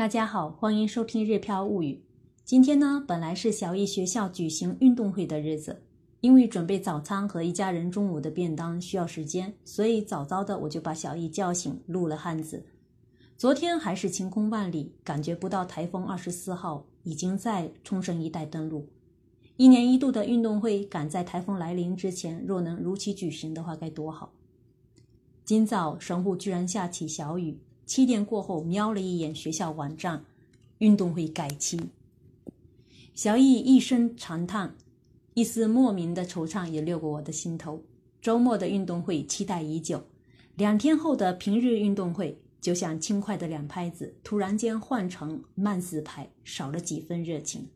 大家好，欢迎收听《日飘物语》。今天呢，本来是小艺学校举行运动会的日子，因为准备早餐和一家人中午的便当需要时间，所以早早的我就把小艺叫醒，录了汉字。昨天还是晴空万里，感觉不到台风二十四号已经在冲绳一带登陆。一年一度的运动会赶在台风来临之前，若能如期举行的话，该多好！今早神户居然下起小雨。七点过后，瞄了一眼学校网站，运动会改期。小易一声长叹，一丝莫名的惆怅也掠过我的心头。周末的运动会期待已久，两天后的平日运动会就像轻快的两拍子，突然间换成慢四拍，少了几分热情。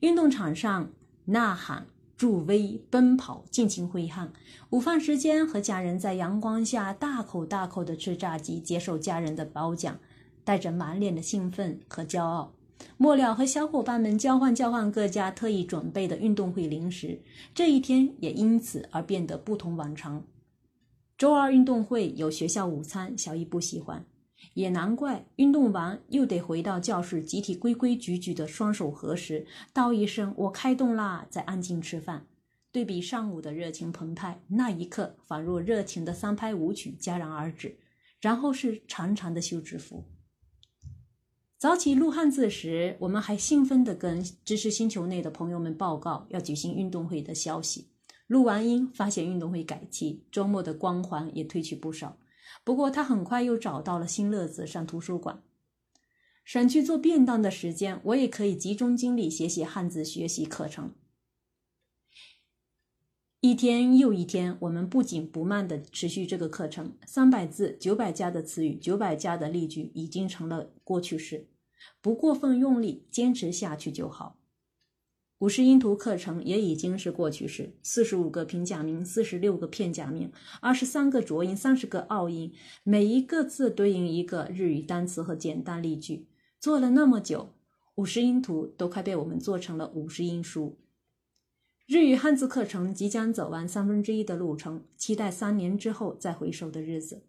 运动场上呐喊。助威奔跑，尽情挥汗。午饭时间，和家人在阳光下大口大口地吃炸鸡，接受家人的褒奖，带着满脸的兴奋和骄傲。末了，和小伙伴们交换交换各家特意准备的运动会零食。这一天也因此而变得不同往常。周二运动会有学校午餐，小易不喜欢。也难怪，运动完又得回到教室，集体规规矩矩的双手合十，道一声“我开动啦”，再安静吃饭。对比上午的热情澎湃，那一刻仿若热情的三拍舞曲戛然而止，然后是长长的休止符。早起录汉字时，我们还兴奋地跟知识星球内的朋友们报告要举行运动会的消息。录完音，发现运动会改期，周末的光环也褪去不少。不过他很快又找到了新乐子，上图书馆。省去做便当的时间，我也可以集中精力写写汉字学习课程。一天又一天，我们不紧不慢地持续这个课程。三百字、九百加的词语、九百加的例句，已经成了过去式。不过分用力，坚持下去就好。五十音图课程也已经是过去式，四十五个平假名，四十六个片假名，二十三个浊音，三十个拗音，每一个字对应一个日语单词和简单例句。做了那么久，五十音图都快被我们做成了五十音书。日语汉字课程即将走完三分之一的路程，期待三年之后再回首的日子。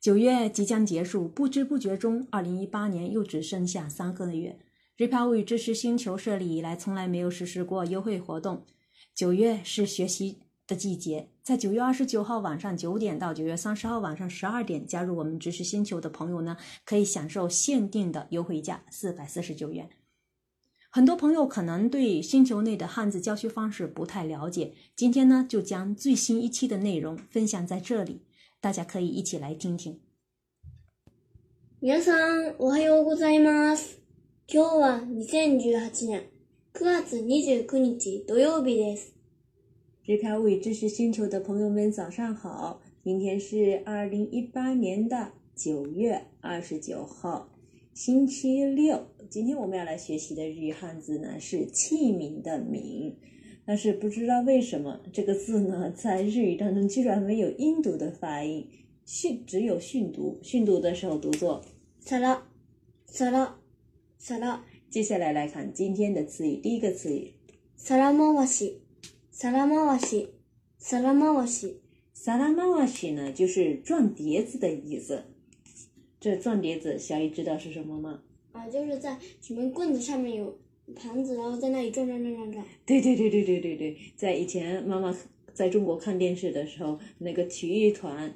九月即将结束，不知不觉中，二零一八年又只剩下三个月。日抛物语知识星球设立以来，从来没有实施过优惠活动。九月是学习的季节，在九月二十九号晚上九点到九月三十号晚上十二点，加入我们知识星球的朋友呢，可以享受限定的优惠价四百四十九元。很多朋友可能对星球内的汉字教学方式不太了解，今天呢，就将最新一期的内容分享在这里，大家可以一起来听听。皆さん、おはようございます。 今日は2018年9月29日土曜日です。日飘物语知识星球的朋友们，早上好！今天是二零一八年的九月二十九号，星期六。今天我们要来学习的日语汉字呢是“器皿”的“皿”，但是不知道为什么这个字呢在日语当中居然没有音读的发音，训只有训读，训读的时候读作“さら”，“さら”。 萨拉，接下来来看今天的词语。第一个词语，萨拉马瓦西，萨拉马瓦西，萨拉马瓦西，萨拉马瓦西呢，就是转碟子的意思。这转碟子，小姨知道是什么吗？啊，就是在什么棍子上面有盘子，然后在那里转转转转转。对对对对对对对，在以前妈妈在中国看电视的时候，那个体育团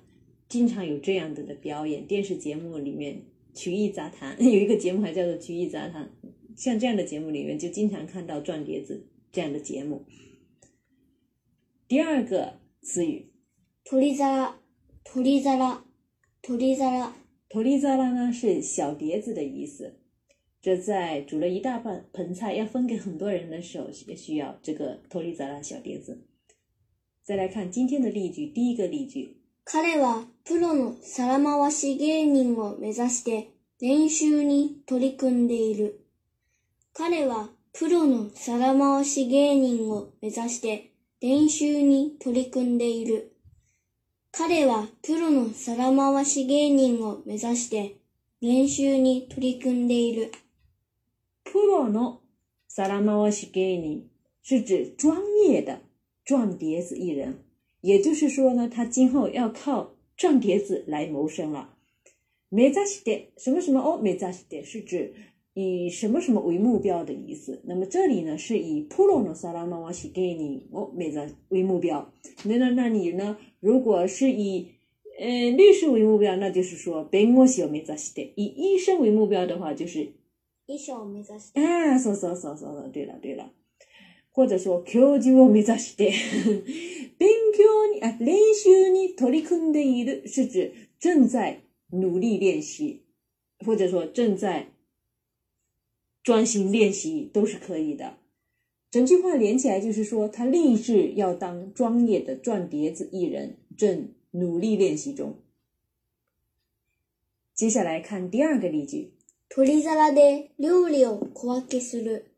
经常有这样的的表演，电视节目里面。曲艺杂谈 有一个节目还叫做曲艺杂谈，像这样的节目里面就经常看到转碟子这样的节目。第二个词语，土里扎拉，土里扎拉，土里扎拉，土里扎拉呢是小碟子的意思。这在煮了一大半盆菜要分给很多人的时候，也需要这个托里扎拉小碟子。再来看今天的例句，第一个例句。彼はプロの皿回し芸人を目指して練習に取り組んでいる。彼はプロの皿回し芸人を目指して練習に取り組んでいる。彼はプロの皿回し芸人を目指して練習に取り組んでいる。プロの皿回し芸人是指专业的转碟子艺人。也就是说呢，他今后要靠转碟子来谋生了。 目指して什么什么を目指して是指以什么什么为目标的意思。那么这里呢是以プロの皿回し芸人を目指为目标。那那那你呢？如果是以呃律师为目标，那就是说弁護士を目指して；以医生为目标的话，就是医者を目指して。啊，そうそうそうそう，对了对了。 或者说教授を目指して勉強に啊練習に取り組んでいる是指正在努力练习，或者说正在专心练习都是可以的。整句话连起来就是说，他立志要当专业的转碟子艺人，正努力练习中。接下来看第二个例句。取り皿で料理を小分けする。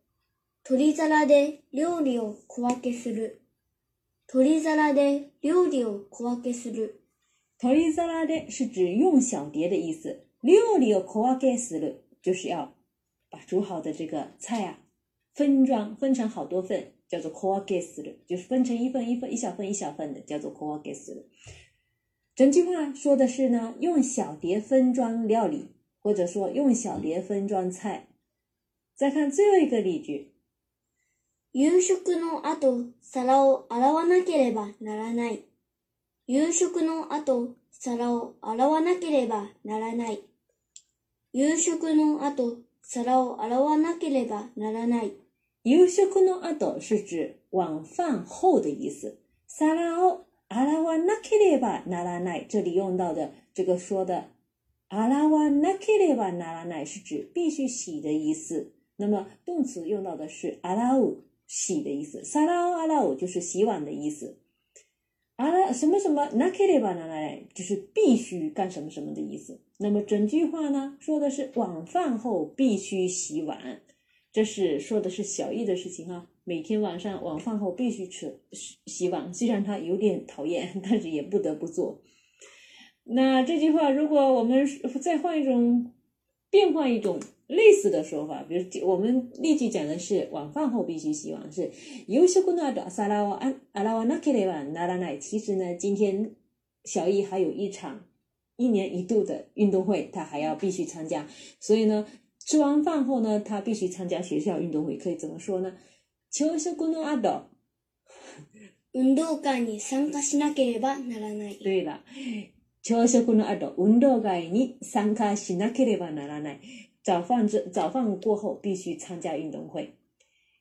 取り皿で料理を小分けする。取り皿で料理を小分けする。取り皿で是指用小碟的意思。料理を小分けする就是要把煮好的这个菜啊分装分成好多份，叫做小分けする，就是分成一份一份、一小份一小份的，叫做小分けする。整句话说的是呢，用小碟分装料理，或者说用小碟分装菜。再看最后一个例句。 夕食の後、皿を洗わなければならない。夕食の後、皿を洗わなければならない。夕食の後、皿を洗わなければならない。夕食の後是指晚饭后的意思。皿を洗わなければならない，这里用到的这个说的洗わなければならない是指必须洗的意思。那么动词用到的是洗う。洗的意思，サラオアラオ就是洗碗的意思。阿拉什么什么なければならない就是必须干什么什么的意思。那么整句话呢，说的是晚饭后必须洗碗，这是说的是小易的事情哈。每天晚上晚饭后必须吃洗碗，虽然他有点讨厌，但是也不得不做。那这句话如果我们再换一种，变换一种。 类似的说法，比如我们例句讲的是晚饭后必须洗碗，是夕食の後皿を洗わなければならない。其实呢，今天小易还有一场一年一度的运动会，他还要必须参加。所以呢，吃完饭后呢，他必须参加学校运动会。可以怎么说呢？朝食の後運動会に参加しなければならない。对了，朝食の後運動会に参加しなければならない。 早饭之早饭过后必须参加运动会。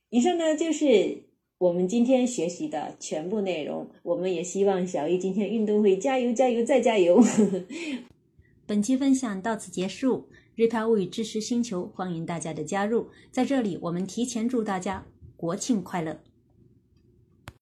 以上呢就是我们今天学习的全部内容。我们也希望小易今天运动会加油加油再加油。本期分享到此结束。日漂物语知识星球欢迎大家的加入。在这里，我们提前祝大家国庆快乐。